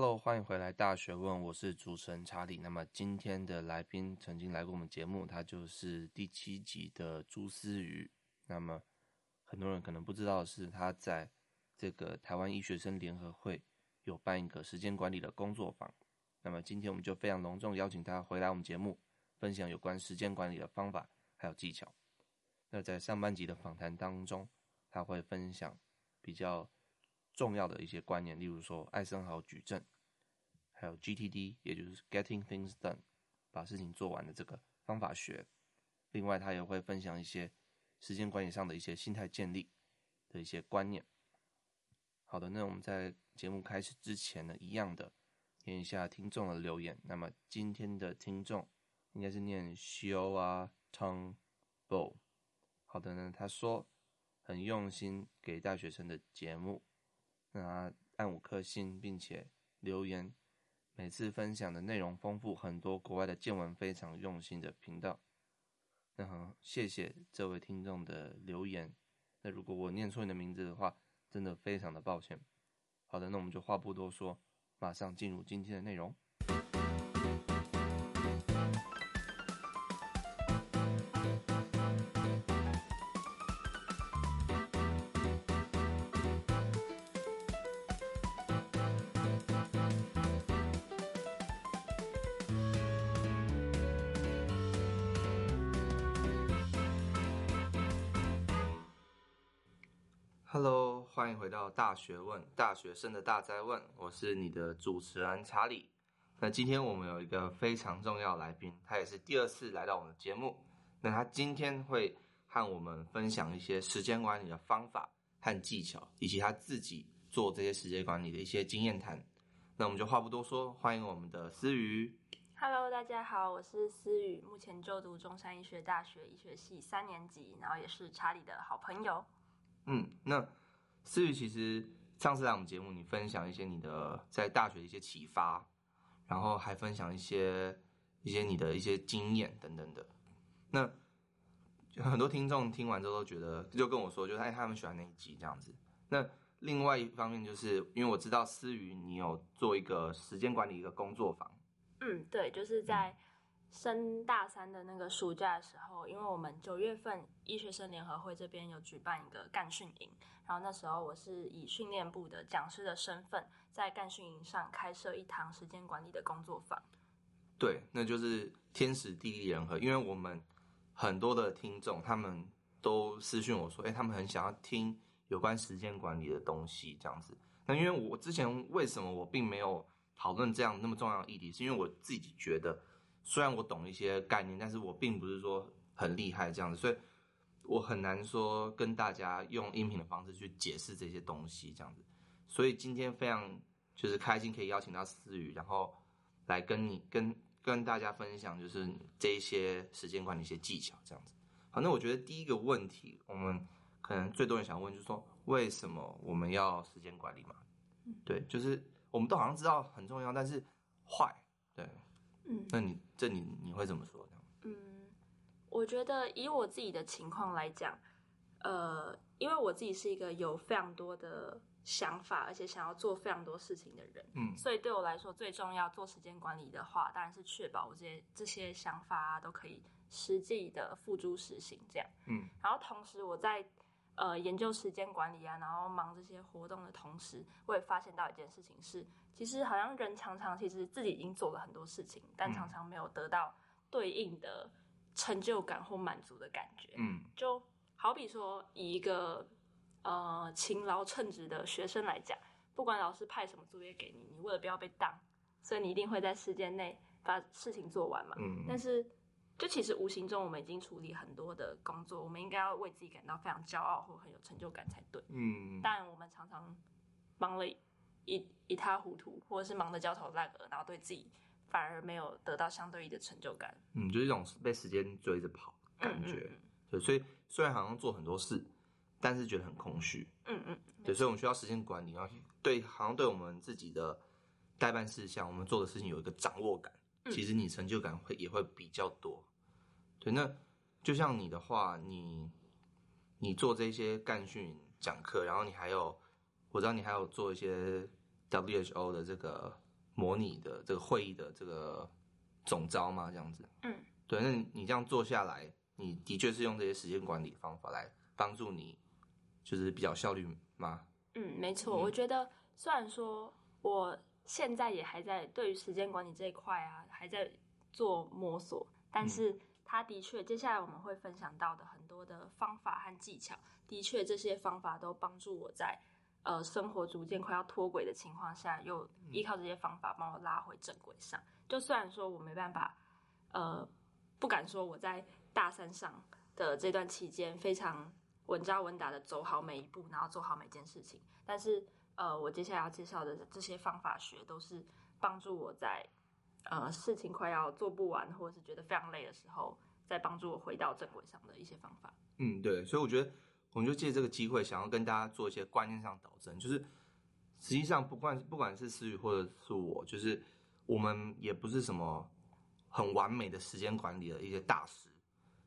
Hello，欢迎回来《大学问》，我是主持人查理。那么今天的来宾曾经来过我们节目，他就是第七集的朱思宇。那么很多人可能不知道是，他在这个台湾医学生联合会有办一个时间管理的工作坊。那么今天我们就非常隆重邀请他回来我们节目，分享有关时间管理的方法还有技巧。那在上半集的访谈当中，他会分享比较重要的一些观念，例如说艾森豪矩阵，还有 GTD，也就是 Getting Things Done，把事情做完的这个方法学。另外，他也会分享一些时间管理上的一些心态建立的一些观念。好的，那我们在节目开始之前呢，一样的念一下听众的留言。那么今天的听众应该是念 Shioa Tong Bo。好的呢，他说很用心给大学生的节目。那按五颗星，并且留言，每次分享的内容丰富很多，国外的见闻非常用心的频道。那好，谢谢这位听众的留言。那如果我念错你的名字的话，真的非常的抱歉。好的，那我们就话不多说，马上进入今天的内容。大学问，大学生的大哉问，我是你的主持人查理。那今天我们有一个非常重要的来宾，他也是第二次来到我们的节目。那他今天会和我们分享一些时间管理的方法和技巧，以及他自己做这些时间管理的一些经验谈。那我们就话不多说，欢迎我们的思宇。Hello，大家好，我是思宇，目前就读中山医学大学医学系三年级，然后也是查理的好朋友。嗯，那思宇其实上次来我们节目，你分享一些你的在大学的一些启发，然后还分享一些一些你的一些经验等等的。那很多听众听完之后都觉得，就跟我说，就是哎，他们喜欢那一集这样子。那另外一方面，就是因为我知道思宇你有做一个时间管理一个工作坊。嗯，对，就是在。升大三的那个暑假的时候，因为我们九月份医学生联合会这边有举办一个干训营，然后那时候我是以训练部的讲师的身份，在干训营上开设一堂时间管理的工作坊。对，那就是天时地利人和，因为我们很多的听众他们都私讯我说，哎，他们很想要听有关时间管理的东西这样子。那因为我之前为什么我并没有讨论这样那么重要的议题，是因为我自己觉得。虽然我懂一些概念，但是我并不是说很厉害这样子，所以我很难说跟大家用音频的方式去解释这些东西这样子。所以今天非常就是开心可以邀请到思雨，然后来跟你跟跟大家分享就是这一些时间管理一些技巧这样子。好，那我觉得第一个问题，我们可能最多人想问就是说，为什么我们要时间管理嘛？对，就是我们都好像知道很重要，但是坏，对。嗯，那你这你你会怎么说呢？嗯，我觉得以我自己的情况来讲，呃，因为我自己是一个有非常多的想法，而且想要做非常多事情的人，嗯，所以对我来说最重要做时间管理的话，当然是确保我这些这些想法啊都可以实际的付诸实行，这样，嗯，然后同时我在。呃，研究时间管理啊，然后忙这些活动的同时，我也发现到一件事情是，其实好像人常常其实自己已经做了很多事情，但常常没有得到对应的成就感或满足的感觉。嗯，就好比说，以一个呃勤劳称职的学生来讲，不管老师派什么作业给你，你为了不要被当，所以你一定会在时间内把事情做完嘛。嗯，但是。就其实无形中，我们已经处理很多的工作，我们应该要为自己感到非常骄傲或很有成就感才对。嗯，但我们常常忙了一一塌糊涂，或者是忙得焦头烂额，然后对自己反而没有得到相对应的成就感。嗯，就是一种被时间追着跑的感觉。嗯嗯。对，所以虽然好像做很多事，但是觉得很空虚。嗯嗯。对，所以我们需要时间管理，然后对，好像对我们自己的代办事项，我们做的事情有一个掌握感。其实你成就感会也会比较多，对。那就像你的话，你你做这些干训讲课，然后你还有，我知道你还有做一些 WHO 的这个模拟的这个会议的这个总招吗？这样子。嗯，对。那你这样做下来，你的确是用这些时间管理方法来帮助你，就是比较效率吗？嗯，没错。嗯、我觉得虽然说我现在也还在对于时间管理这一块啊，还在做摸索，但是它的确，接下来我们会分享到的很多的方法和技巧，的确这些方法都帮助我在。呃，生活逐渐快要脱轨的情况下，又依靠这些方法帮我拉回正轨上。就虽然说我没办法，呃，不敢说我在大三上的这段期间非常稳扎稳打的走好每一步，然后做好每件事情，但是呃，我接下来要介绍的这些方法学，都是帮助我在呃事情快要做不完，或者是觉得非常累的时候，再帮助我回到正轨上的一些方法。嗯，对，所以我觉得。我们就借这个机会，想要跟大家做一些观念上导正，就是实际上不管不管是思雨或者是我，就是我们也不是什么很完美的时间管理的一些大师。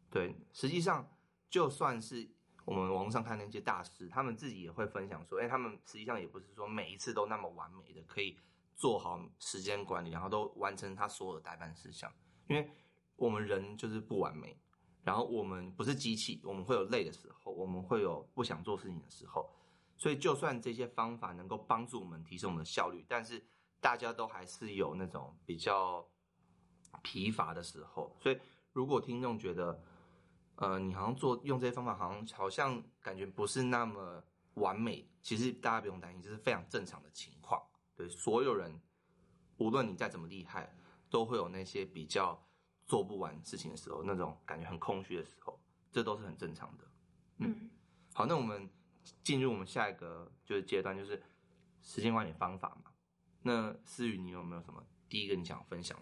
对，实际上就算是我们网上看那些大师，他们自己也会分享说，哎，他们实际上也不是说每一次都那么完美的可以做好时间管理，然后都完成他所有的待办事项，因为我们人就是不完美。然后我们不是机器，我们会有累的时候，我们会有不想做事情的时候，所以就算这些方法能够帮助我们提升我们的效率，但是大家都还是有那种比较疲乏的时候。所以如果听众觉得，呃，你好像做用这些方法，好像好像感觉不是那么完美，其实大家不用担心，这是非常正常的情况。对，所有人，无论你再怎么厉害，都会有那些比较。做不完事情的时候，那种感觉很空虚的时候，这都是很正常的。嗯，嗯好，那我们进入我们下一个就是阶段，就是时间管理方法嘛。那思雨，你有没有什么第一个你想分享？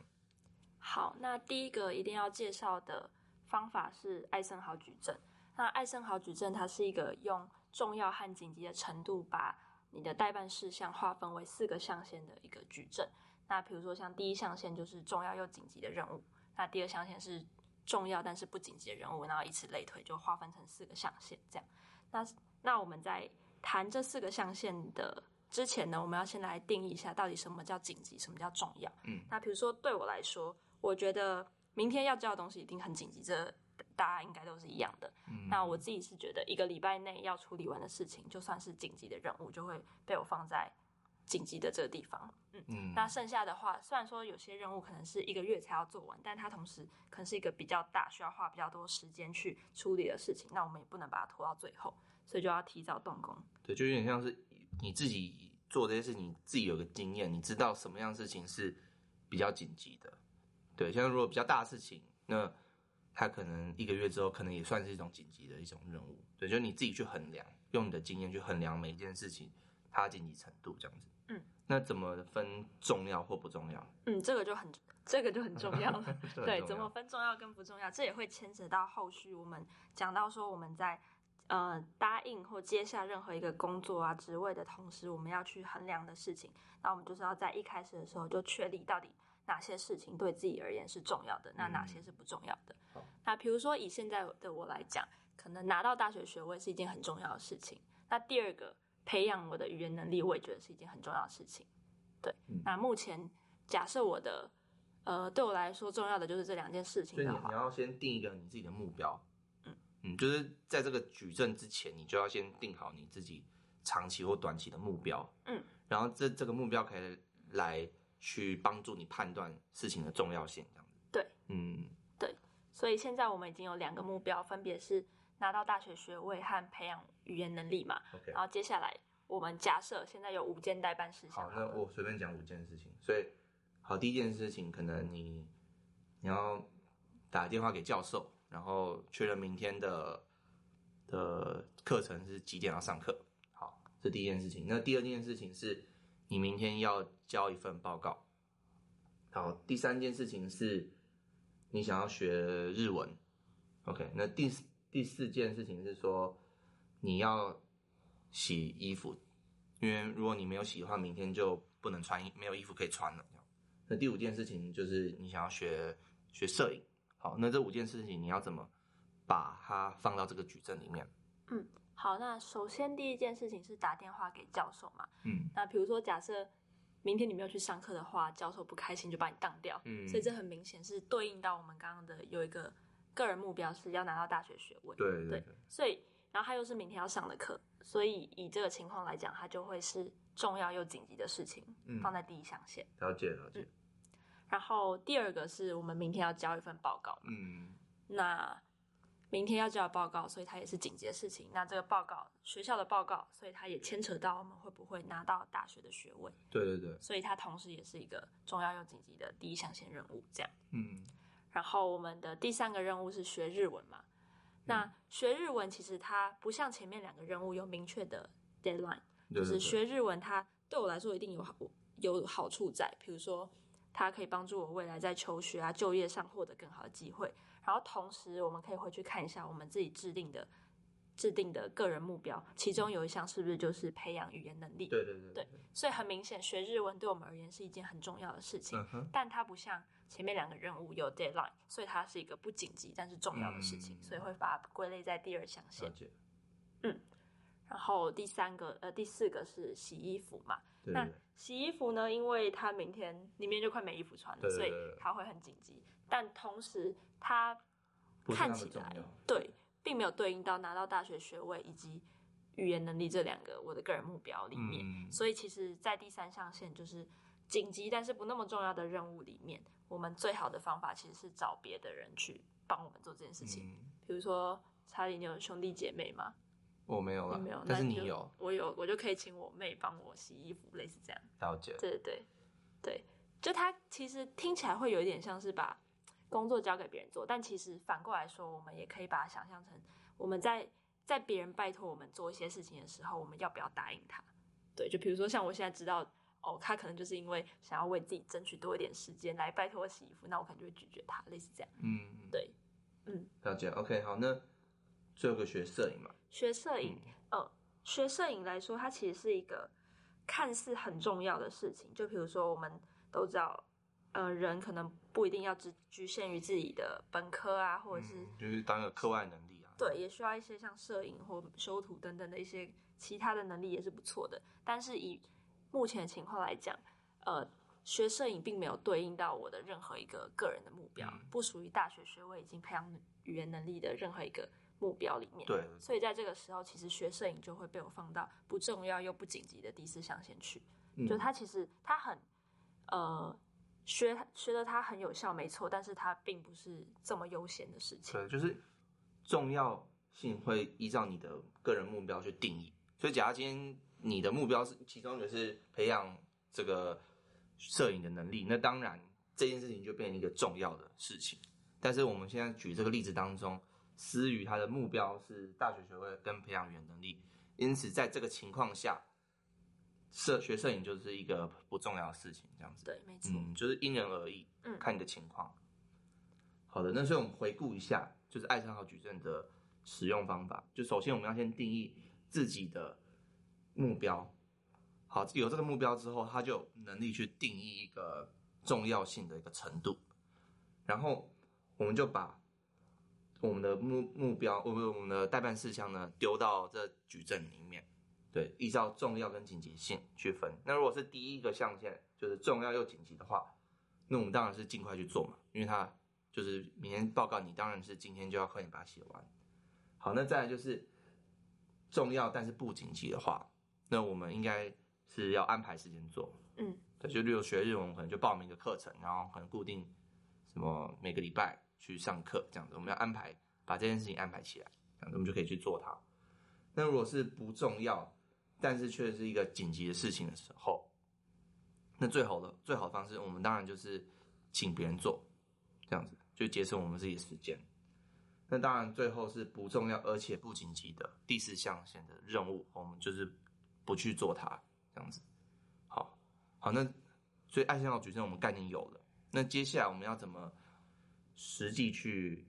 好，那第一个一定要介绍的方法是艾森豪矩阵。那艾森豪矩阵它是一个用重要和紧急的程度，把你的代办事项划分为四个象限的一个矩阵。那比如说像第一象限就是重要又紧急的任务。那第二象限是重要但是不紧急的任务，然后以此类推，就划分成四个象限这样。那那我们在谈这四个象限的之前呢，我们要先来定义一下到底什么叫紧急，什么叫重要。嗯，那比如说对我来说，我觉得明天要交的东西一定很紧急，这大家应该都是一样的。嗯，那我自己是觉得一个礼拜内要处理完的事情，就算是紧急的任务，就会被我放在。紧急的这个地方，嗯嗯，那剩下的话，虽然说有些任务可能是一个月才要做完，但它同时可能是一个比较大，需要花比较多时间去处理的事情，那我们也不能把它拖到最后，所以就要提早动工。对，就有点像是你自己做这些事情，你自己有个经验，你知道什么样事情是比较紧急的。对，像如果比较大的事情，那它可能一个月之后，可能也算是一种紧急的一种任务。对，就是你自己去衡量，用你的经验去衡量每一件事情它的紧急程度，这样子。嗯，那怎么分重要或不重要？嗯，这个就很，这个就很重要了。要对，怎么分重要跟不重要，这也会牵扯到后续我们讲到说我们在呃答应或接下任何一个工作啊职位的同时，我们要去衡量的事情。那我们就是要在一开始的时候就确立到底哪些事情对自己而言是重要的，那哪些是不重要的。嗯、那比如说以现在的我来讲，可能拿到大学学位是一件很重要的事情。那第二个。培养我的语言能力，我也觉得是一件很重要的事情。对，嗯、那目前假设我的呃，对我来说重要的就是这两件事情。所以你你要先定一个你自己的目标，嗯嗯，就是在这个举证之前，你就要先定好你自己长期或短期的目标，嗯，然后这这个目标可以来去帮助你判断事情的重要性，这样子。对，嗯，对，所以现在我们已经有两个目标，分别是。拿到大学学位和培养语言能力嘛，OK。然后接下来我们假设现在有五件待办事项。好，那我随便讲五件事情。所以，好，第一件事情可能你你要打电话给教授，然后确认明天的的课程是几点要上课。好，这第一件事情。那第二件事情是你明天要交一份报告。好，第三件事情是你想要学日文。OK，那第四。第四件事情是说，你要洗衣服，因为如果你没有洗的话，明天就不能穿衣，没有衣服可以穿了。那第五件事情就是你想要学学摄影，好，那这五件事情你要怎么把它放到这个矩阵里面？嗯，好，那首先第一件事情是打电话给教授嘛，嗯，那比如说假设明天你没有去上课的话，教授不开心就把你当掉。嗯，所以这很明显是对应到我们刚刚的有一个个人目标是要拿到大学学位。对对。所以，然后他又是明天要上的课，所以以这个情况来讲，它就会是重要又紧急的事情，嗯、放在第一象限。了解了解。然后第二个是我们明天要交一份报告。嗯。那。明天要交报告，所以它也是紧急的事情。那这个报告，学校的报告，所以它也牵扯到我们会不会拿到大学的学位。对对对。所以它同时也是一个重要又紧急的第一象限任务，这样。嗯。然后我们的第三个任务是学日文嘛？嗯、那学日文其实它不像前面两个任务有明确的 deadline，就是学日文它对我来说一定有好有好处在，比如说它可以帮助我未来在求学啊、就业上获得更好的机会。然后同时，我们可以回去看一下我们自己制定的、制定的个人目标，其中有一项是不是就是培养语言能力？对对对，对。对，所以很明显，学日文对我们而言是一件很重要的事情。嗯。但它不像前面两个任务有 deadline，所以它是一个不紧急但是重要的事情，嗯、所以会把它归类在第二象限。嗯。然后第三个呃第四个是洗衣服嘛？对，对，那洗衣服呢？因为他明天里面就快没衣服穿了，所以他会很紧急。但同时，他看起来对，并没有对应到拿到大学学位以及语言能力这两个我的个人目标里面。嗯、所以，其实，在第三象限就是紧急但是不那么重要的任务里面，我们最好的方法其实是找别的人去帮我们做这件事情。嗯、比如说，查理，你有兄弟姐妹吗？我没有了，没有。但是你有，我有，我就可以请我妹帮我洗衣服，类似这样。了解。对对对，对，就他其实听起来会有一点像是把。工作交给别人做，但其实反过来说，我们也可以把它想象成我们在在别人拜托我们做一些事情的时候，我们要不要答应他？对，就比如说像我现在知道，哦，他可能就是因为想要为自己争取多一点时间来拜托我洗衣服，那我可能就会拒绝他，类似这样。嗯，对，嗯，了解。OK，好，那最后一个学摄影嘛？学摄影，嗯、呃，学摄影来说，它其实是一个看似很重要的事情。就比如说，我们都知道。呃，人可能不一定要只局限于自己的本科啊，或者是、嗯、就是当个课外能力啊。对，也需要一些像摄影或修图等等的一些其他的能力也是不错的。但是以目前的情况来讲，呃，学摄影并没有对应到我的任何一个个人的目标，嗯、不属于大学学位已经培养语言能力的任何一个目标里面。对，所以在这个时候，其实学摄影就会被我放到不重要又不紧急的第四象限去。嗯、就他其实他很呃。学学的它很有效，没错，但是它并不是这么优先的事情。对，就是重要性会依照你的个人目标去定义。所以，假如今天你的目标是其中就是培养这个摄影的能力，那当然这件事情就变成一个重要的事情。但是我们现在举这个例子当中，思雨他的目标是大学学位跟培养语言能力，因此在这个情况下。摄学摄影就是一个不重要的事情，这样子。对，没错。嗯，就是因人而异，嗯，看你的情况。好的，那所以我们回顾一下，就是艾森豪矩阵的使用方法。就首先我们要先定义自己的目标。好，有这个目标之后，他就有能力去定义一个重要性的一个程度。然后我们就把我们的目目标，我们我们的待办事项呢，丢到这矩阵里面。对，依照重要跟紧急性去分。那如果是第一个象限，就是重要又紧急的话，那我们当然是尽快去做嘛，因为它就是明天报告，你当然是今天就要快点把它写完。好，那再来就是重要但是不紧急的话，那我们应该是要安排时间做。嗯，对，就例如学日文，我们可能就报名一个课程，然后可能固定什么每个礼拜去上课这样子，我们要安排把这件事情安排起来，这样子我们就可以去做它。那如果是不重要，但是却是一个紧急的事情的时候，那最好的最好的方式，我们当然就是请别人做，这样子就节省我们自己的时间。那当然最后是不重要而且不紧急的第四象限的任务，我们就是不去做它，这样子。好，好，那所以艾森豪矩阵我们概念有了，那接下来我们要怎么实际去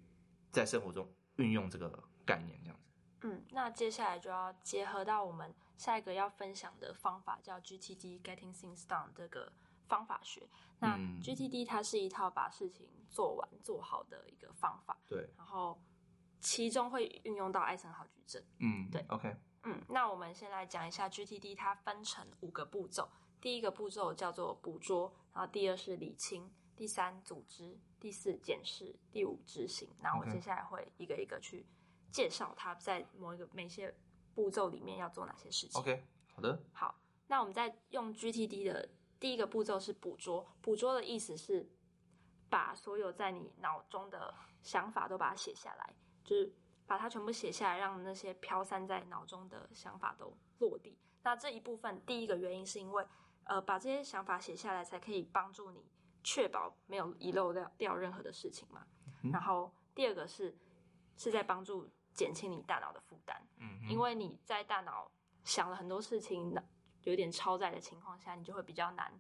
在生活中运用这个概念，这样子？嗯，那接下来就要结合到我们。下一个要分享的方法叫 GTD Getting Things Done 这个方法学。那 GTD 它是一套把事情做完做好的一个方法。对。然后其中会运用到艾森豪矩阵。嗯，对。OK。嗯，那我们先来讲一下 GTD，它分成五个步骤。第一个步骤叫做捕捉，然后第二是理清，第三组织，第四检视，第五执行。那我接下来会一个一个去介绍它在某一个每些步骤里面要做哪些事情。OK，好的。好，那我们在用 GTD 的第一个步骤是捕捉，捕捉的意思是把所有在你脑中的想法都把它写下来，就是把它全部写下来，让那些飘散在脑中的想法都落地。那这一部分第一个原因是因为。呃，把这些想法写下来，才可以帮助你确保没有遗漏掉掉任何的事情嘛。嗯、然后第二个是是在帮助减轻你大脑的负担，嗯，因为你在大脑想了很多事情，有点超载的情况下，你就会比较难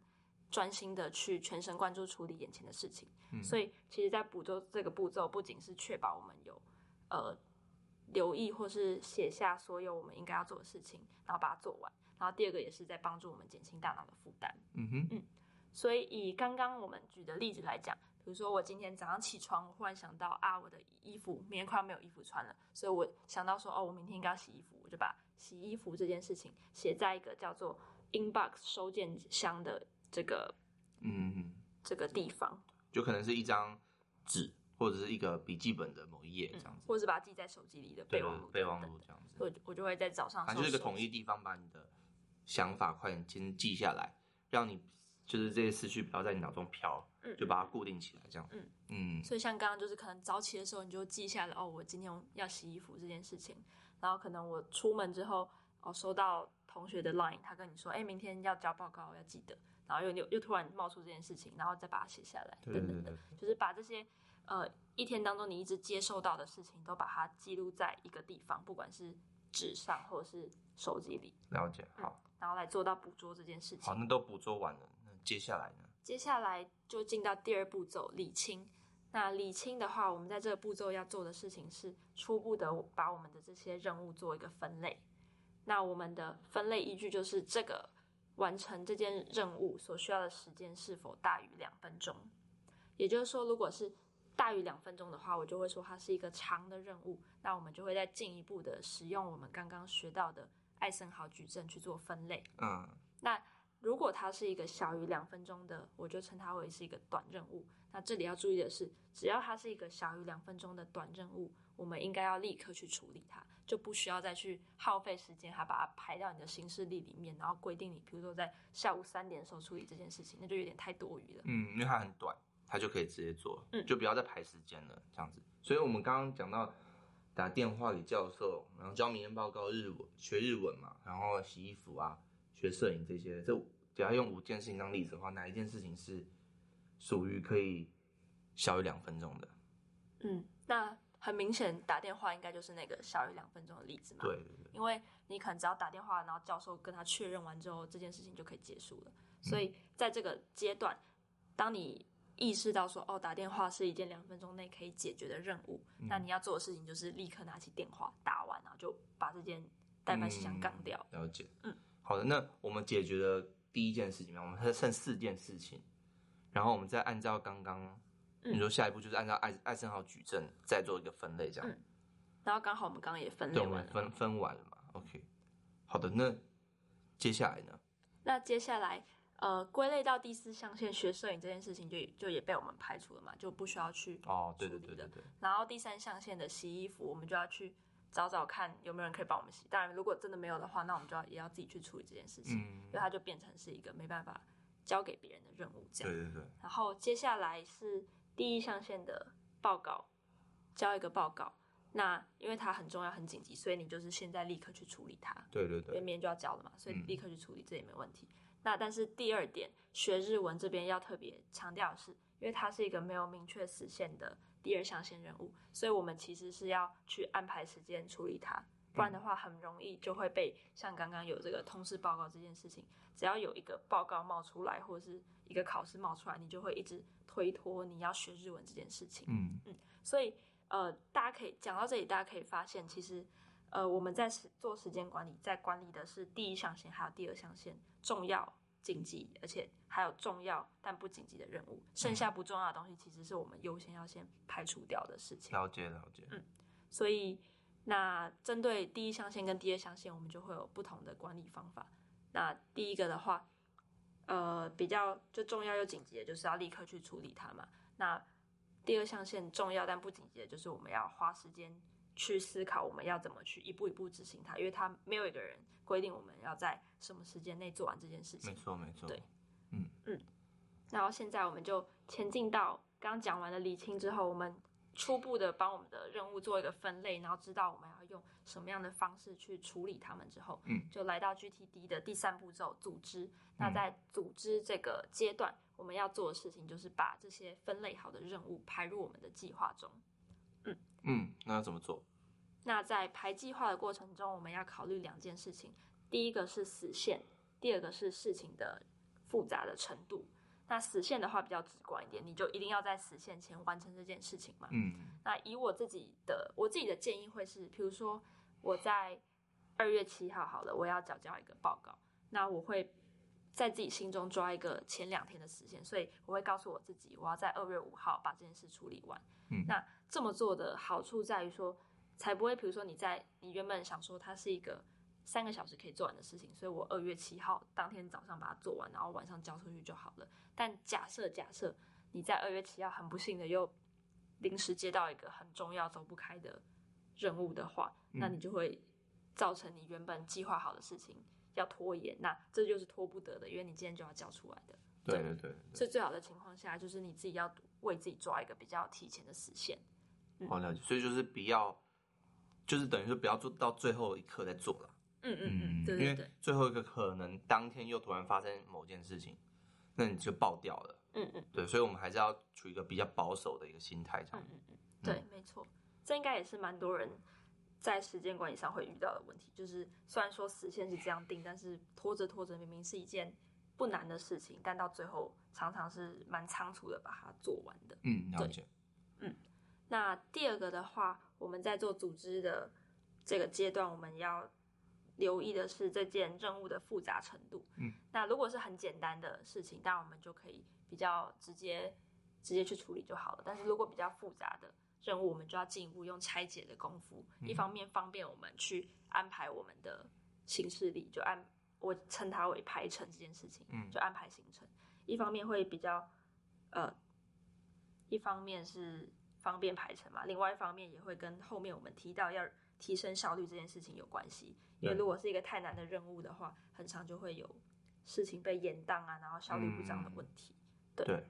专心的去全神贯注处理眼前的事情。嗯、所以，其实，在捕捉这个步骤，不仅是确保我们有呃留意或是写下所有我们应该要做的事情，然后把它做完。然后第二个也是在帮助我们减轻大脑的负担。嗯哼，嗯，所以以刚刚我们举的例子来讲，比如说我今天早上起床，我忽然想到啊，我的衣服明天快要没有衣服穿了，所以我想到说，哦，我明天应该要洗衣服，我就把洗衣服这件事情写在一个叫做 inbox 收件箱的这个，嗯，这个地方，就可能是一张纸或者是一个笔记本的某一页这样子，嗯、或者是把它记在手机里的备忘录备忘录这样子，我我就会在早上，它就是一个统一地方把你的。想法快点先记下来，让你就是这些思绪不要在你脑中飘，嗯，就把它固定起来，这样，嗯嗯。所以像刚刚就是可能早起的时候，你就记下来哦，我今天要洗衣服这件事情。然后可能我出门之后，哦，收到同学的 line，他跟你说，哎，明天要交报告，要记得。然后又又又突然冒出这件事情，然后再把它写下来，等等的，就是把这些呃一天当中你一直接受到的事情，都把它记录在一个地方，不管是纸上或者是手机里。了解，好。然后来做到捕捉这件事情。好，那都捕捉完了，那接下来呢？接下来就进到第二步骤，理清。那理清的话，我们在这个步骤要做的事情是初步的把我们的这些任务做一个分类。那我们的分类依据就是这个完成这件任务所需要的时间是否大于两分钟。也就是说，如果是大于两分钟的话，我就会说它是一个长的任务。那我们就会再进一步的使用我们刚刚学到的。艾森豪矩阵去做分类。嗯，那如果它是一个小于两分钟的，我就称它为是一个短任务。那这里要注意的是，只要它是一个小于两分钟的短任务，我们应该要立刻去处理它，就不需要再去耗费时间，还把它排到你的行事历里面，然后规定你，比如说在下午三点的时候处理这件事情，那就有点太多余了。嗯，因为它很短，它就可以直接做，嗯，就不要再排时间了，这样子。所以我们刚刚讲到。打电话给教授，然后交明天报告日文，学日文嘛，然后洗衣服啊，学摄影这些，这只要用五件事情当例子的话，哪一件事情是属于可以小于两分钟的？嗯，那很明显打电话应该就是那个小于两分钟的例子嘛。对对对，因为你可能只要打电话，然后教授跟他确认完之后，这件事情就可以结束了。所以在这个阶段，当你意识到说哦，打电话是一件两分钟内可以解决的任务，嗯、那你要做的事情就是立刻拿起电话打完，然后就把这件代办事项干掉。了解，嗯，好的，那我们解决了第一件事情嘛，我们还剩四件事情，然后我们再按照刚刚你说下一步就是按照艾艾森豪矩阵再做一个分类，这样、嗯。然后刚好我们刚刚也分类完了，分分完了嘛？OK，好的，那接下来呢？那接下来。呃，归类到第四象限学摄影这件事情就，就就也被我们排除了嘛，就不需要去哦，对对对对对。然后第三象限的洗衣服，我们就要去找找看有没有人可以帮我们洗。当然，如果真的没有的话，那我们就要也要自己去处理这件事情，嗯，所以它就变成是一个没办法交给别人的任务这样。对对对。然后接下来是第一象限的报告，交一个报告。那因为它很重要很紧急，所以你就是现在立刻去处理它。对对对。因为明天就要交了嘛，所以立刻去处理，嗯，这也没问题。那但是第二点，学日文这边要特别强调的是，因为它是一个没有明确时限的第二象限任务，所以我们其实是要去安排时间处理它，不然的话很容易就会被像刚刚有这个通识报告这件事情，只要有一个报告冒出来，或者是一个考试冒出来，你就会一直推脱你要学日文这件事情。嗯嗯，所以呃，大家可以讲到这里，大家可以发现，其实呃，我们在时做时间管理，在管理的是第一象限还有第二象限。重要、紧急，而且还有重要但不紧急的任务，剩下不重要的东西，其实是我们优先要先排除掉的事情。了解，了解。嗯，所以那针对第一象限跟第二象限，我们就会有不同的管理方法。那第一个的话，呃比较就重要又紧急的，就是要立刻去处理它嘛。那第二象限重要但不紧急的，就是我们要花时间去思考我们要怎么去一步一步执行它，因为它没有一个人规定我们要在什么时间内做完这件事情。没错，没错。对，嗯嗯。然后现在我们就前进到刚刚讲完了理清之后，我们。初步的帮我们的任务做一个分类，然后知道我们要用什么样的方式去处理它们之后，嗯，就来到 GTD 的第三步骤组织。那在组织这个阶段，我们要做的事情就是把这些分类好的任务排入我们的计划中。嗯嗯，那要怎么做？那在排计划的过程中，我们要考虑两件事情，第一个是死线，第二个是事情的复杂的程度。那死线的话比较直观一点，你就一定要在死线前完成这件事情嘛。嗯。那以我自己的我自己的建议会是，比如说我在二月七号好了，我要缴交一个报告，那我会在自己心中抓一个前两天的时间，所以我会告诉我自己，我要在二月五号把这件事处理完。嗯。那这么做的好处在于说，才不会比如说你在你原本想说它是一个。三个小时可以做完的事情，所以我二月七号当天早上把它做完，然后晚上交出去就好了。但假设假设你在二月七号很不幸的又临时接到一个很重要走不开的任务的话，那你就会造成你原本计划好的事情要拖延，那这就是拖不得的，因为你今天就要交出来的。对对对，对。所以最好的情况下，就是你自己要为自己抓一个比较提前的时限。好了解，所以就是不要，就是等于说不要做到最后一刻再做了。嗯嗯嗯，对对对，因为最后一个可能当天又突然发生某件事情，那你就爆掉了。嗯嗯，对，所以我们还是要处于一个比较保守的一个心态这样。嗯嗯嗯，对，没错，这应该也是蛮多人在时间管理上会遇到的问题。就是虽然说时限是这样定，但是拖着拖着，明明是一件不难的事情，但到最后常常是蛮仓促的把它做完的。嗯，了解。嗯，那第二个的话，我们在做组织的这个阶段，我们要。留意的是这件任务的复杂程度。嗯，那如果是很简单的事情，当然我们就可以比较直接直接去处理就好了。但是如果比较复杂的任务，我们就要进一步用拆解的功夫，嗯，一方面方便我们去安排我们的行事历，就按我称它为排程这件事情，嗯，就安排行程。一方面会比较呃，一方面是方便排程嘛，另外一方面也会跟后面我们提到要提升效率这件事情有关系。因为如果是一个太难的任务的话，很常就会有事情被延宕啊，然后效率不彰的问题。嗯、对，对。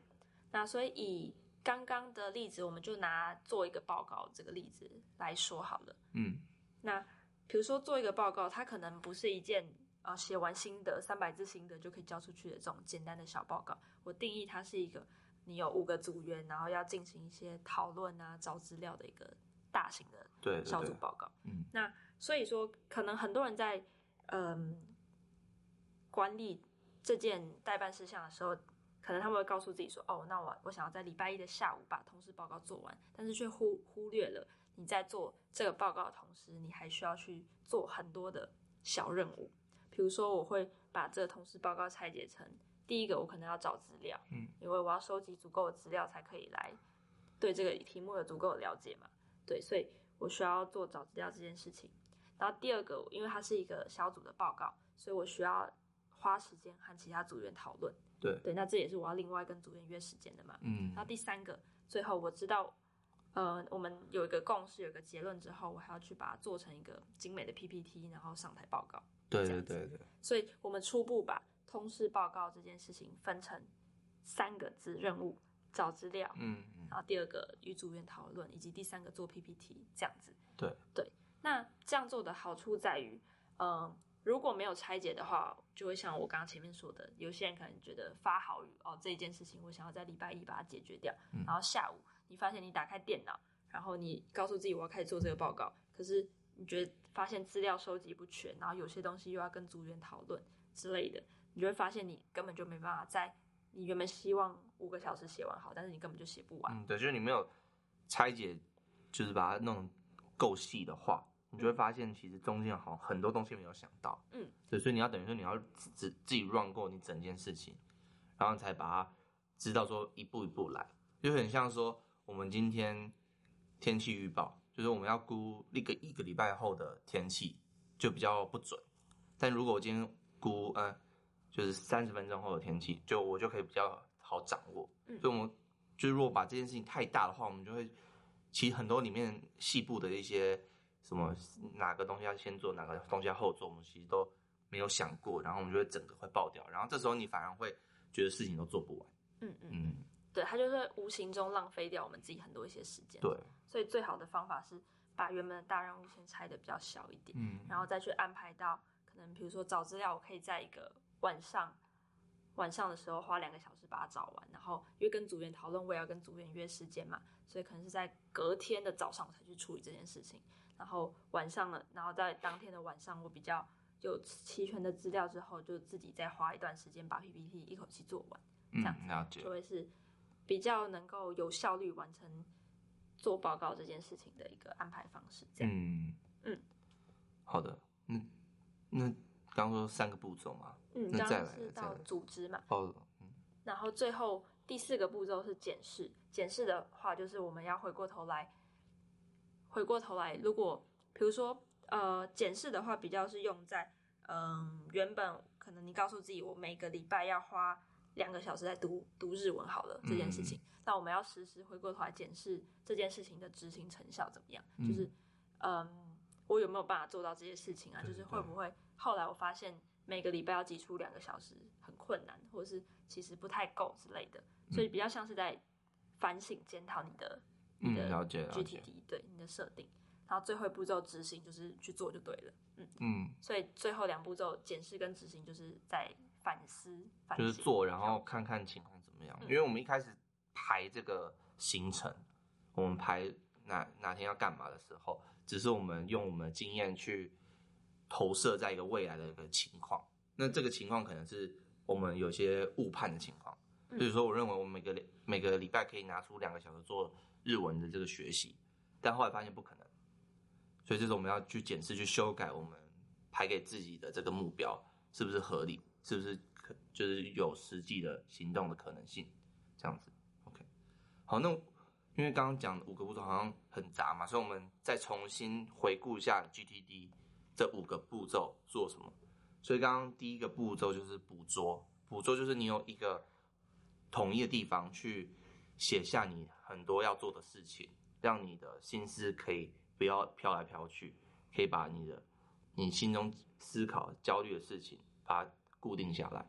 那所以以刚刚的例子，我们就拿做一个报告这个例子来说好了。嗯。那比如说做一个报告，它可能不是一件啊写完心得三百字心得就可以交出去的这种简单的小报告。我定义它是一个你有五个组员，然后要进行一些讨论啊、找资料的一个大型的小组报告。对对对。嗯。那所以说，可能很多人在嗯管理这件代办事项的时候，可能他们会告诉自己说：“哦，那我我想要在礼拜一的下午把通识报告做完。”但是却忽忽略了你在做这个报告的同时，你还需要去做很多的小任务。比如说，我会把这个通识报告拆解成第一个，我可能要找资料，嗯，因为我要收集足够的资料才可以来对这个题目有足够的了解嘛。对，所以我需要做找资料这件事情。然后第二个，因为它是一个小组的报告，所以我需要花时间和其他组员讨论。对对，那这也是我要另外跟组员约时间的嘛。嗯。然后第三个，最后我知道，呃，我们有一个共识，有一个结论之后，我还要去把它做成一个精美的 PPT，然后上台报告。对对对对。所以我们初步把通识报告这件事情分成三个字任务：找资料，嗯，然后第二个与组员讨论，以及第三个做 PPT，这样子。对对。那这样做的好处在于，嗯、呃，如果没有拆解的话，就会像我刚刚前面说的，有些人可能觉得发好语哦，这一件事情我想要在礼拜一把它解决掉，嗯，然后下午你发现你打开电脑，然后你告诉自己我要开始做这个报告，可是你觉得发现资料收集不全，然后有些东西又要跟组员讨论之类的，你就会发现你根本就没办法在你原本希望五个小时写完好，但是你根本就写不完。嗯，对，就是你没有拆解，就是把它弄够细的话。你就会发现，其实中间好像很多东西没有想到，嗯，对，所以你要等于说你要自自自己 run 过你整件事情，然后才把它知道说一步一步来，就很像说我们今天天气预报，就是我们要估一个一个礼拜后的天气就比较不准，但如果我今天估呃就是三十分钟后的天气，就我就可以比较好掌握。嗯，所以我们就是如果把这件事情太大的话，我们就会其实很多里面细部的一些什么哪个东西要先做，哪个东西要后做，我们其实都没有想过，然后我们就会整个会爆掉，然后这时候你反而会觉得事情都做不完。嗯嗯嗯，对，它就是无形中浪费掉我们自己很多一些时间。对，所以最好的方法是把原本的大任务先拆的比较小一点，嗯，然后再去安排到可能比如说找资料，我可以在一个。晚上，晚上的时候花两个小时把它找完，然后因为跟组员讨论，我也要跟组员约时间嘛，所以可能是在隔天的早上我才去处理这件事情。然后晚上了，然后在当天的晚上，我比较有齐全的资料之后，就自己再花一段时间把 PPT 一口气做完，这样子，嗯，就会是比较能够有效率完成做报告这件事情的一个安排方式。这样，嗯嗯，好的，嗯，那。刚刚说三个步骤嘛，嗯，那再来是到组织嘛，哦，嗯，然后最后第四个步骤是检视。检视的话，就是我们要回过头来，回过头来，如果比如说，呃，检视的话，比较是用在，嗯、呃，原本可能你告诉自己，我每个礼拜要花两个小时在读读日文好了这件事情，嗯、那我们要实时回过头来检视这件事情的执行成效怎么样，嗯、就是，嗯、呃。我有没有办法做到这些事情啊？就是会不会后来我发现每个礼拜要挤出两个小时很困难，或者是其实不太够之类的，所以比较像是在反省检讨你的你的 GTD，对你的设定，然后最后一步骤执行就是去做就对了。嗯嗯，所以最后两步骤检视跟执行就是在反思，就是做然后看看情况怎么样。因为我们一开始排这个行程，我们排哪哪天要干嘛的时候。只是我们用我们的经验去投射在一个未来的一个情况，那这个情况可能是我们有些误判的情况。比如说，我认为我们每个每个礼拜可以拿出两个小时做日文的这个学习，但后来发现不可能，所以这是我们要去检视、去修改我们排给自己的这个目标是不是合理，是不是可就是有实际的行动的可能性，这样子。OK，好，那。因为刚刚讲的五个步骤好像很杂嘛，所以我们再重新回顾一下 GTD 这五个步骤做什么。所以刚刚第一个步骤就是捕捉，捕捉就是你有一个统一的地方去写下你很多要做的事情，让你的心思可以不要飘来飘去，可以把你的你心中思考焦虑的事情把它固定下来。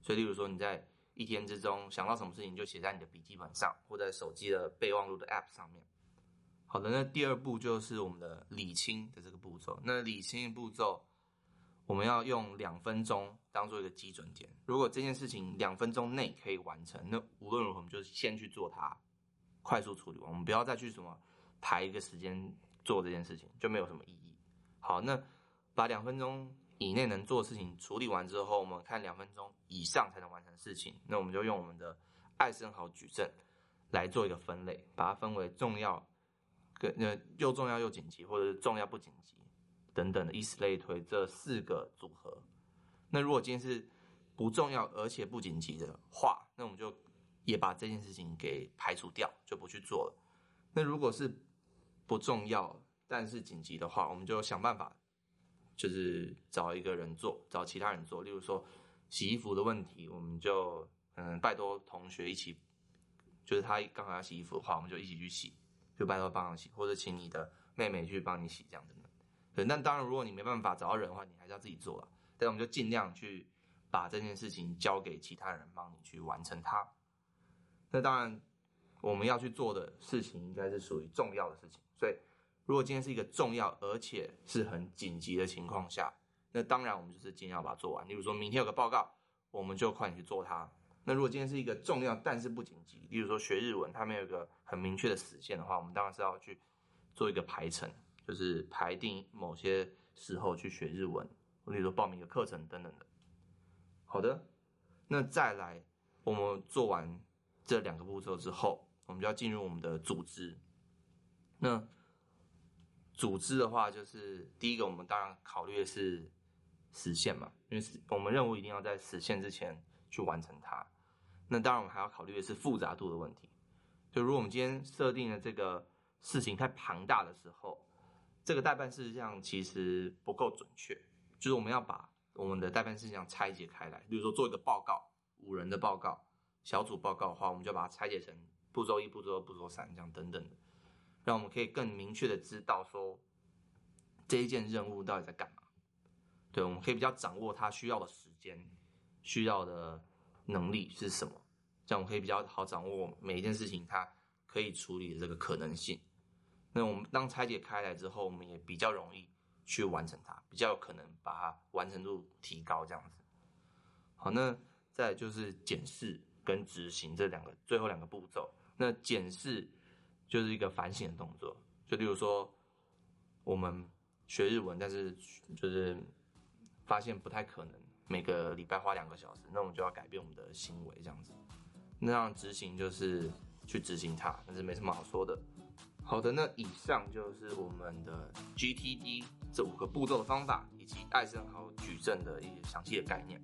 所以，例如说你在一天之中想到什么事情，就写在你的笔记本上，或在手机的备忘录的 App 上面。好的，那第二步就是我们的理清的这个步骤。那理清步骤，我们要用两分钟当做一个基准点。如果这件事情两分钟内可以完成，那无论如何，我们就先去做它，快速处理完。我们不要再去什么排一个时间做这件事情，就没有什么意义。好，那把两分钟。以内能做的事情处理完之后，我们看两分钟以上才能完成事情，那我们就用我们的艾森豪矩阵来做一个分类，把它分为重要、跟呃又重要又紧急，或者是重要不紧急等等的，以此类推这四个组合。那如果今天是不重要而且不紧急的话，那我们就也把这件事情给排除掉，就不去做了。那如果是不重要但是紧急的话，我们就想办法。就是找一个人做，找其他人做。例如说洗衣服的问题，我们就嗯拜托同学一起，就是他刚好要洗衣服的话，我们就一起去洗，就拜托帮忙洗，或者请你的妹妹去帮你洗这样子。对，那当然如果你没办法找到人的话，你还是要自己做了。但我们就尽量去把这件事情交给其他人帮你去完成它。那当然我们要去做的事情应该是属于重要的事情，所以。如果今天是一个重要而且是很紧急的情况下，那当然我们就是尽量把它做完。例如说明天有个报告，我们就快点去做它。那如果今天是一个重要但是不紧急，例如说学日文，它没有一个很明确的死线的话，我们当然是要去做一个排程，就是排定某些时候去学日文，例如说报名一个课程等等的。好的，那再来，我们做完这两个步骤之后，我们就要进入我们的组织。那组织的话，就是第一个，我们当然考虑的是时限嘛，因为我们任务一定要在时限之前去完成它。那当然，我们还要考虑的是复杂度的问题。就如果我们今天设定的这个事情太庞大的时候，这个待办事项其实不够准确。就是我们要把我们的待办事项拆解开来，比如说做一个报告，五人的报告、小组报告的话，我们就把它拆解成步骤一、步骤二、步骤三这样等等的，让我们可以更明确的知道说这一件任务到底在干嘛。对，我们可以比较掌握它需要的时间、需要的能力是什么，这样我们可以比较好掌握每一件事情它可以处理的这个可能性。那我们当拆解开来之后，我们也比较容易去完成它，比较有可能把它完成度提高这样子。好，那再就是检视跟执行这两个最后两个步骤。那检视就是一个反省的动作，就例如说我们学日文，但是就是发现不太可能每个礼拜花两个小时，那我们就要改变我们的行为这样子。那样执行就是去执行它，但是没什么好说的。好的，那以上就是我们的 GTD 这五个步骤的方法，以及艾森豪矩阵的一些详细的概念。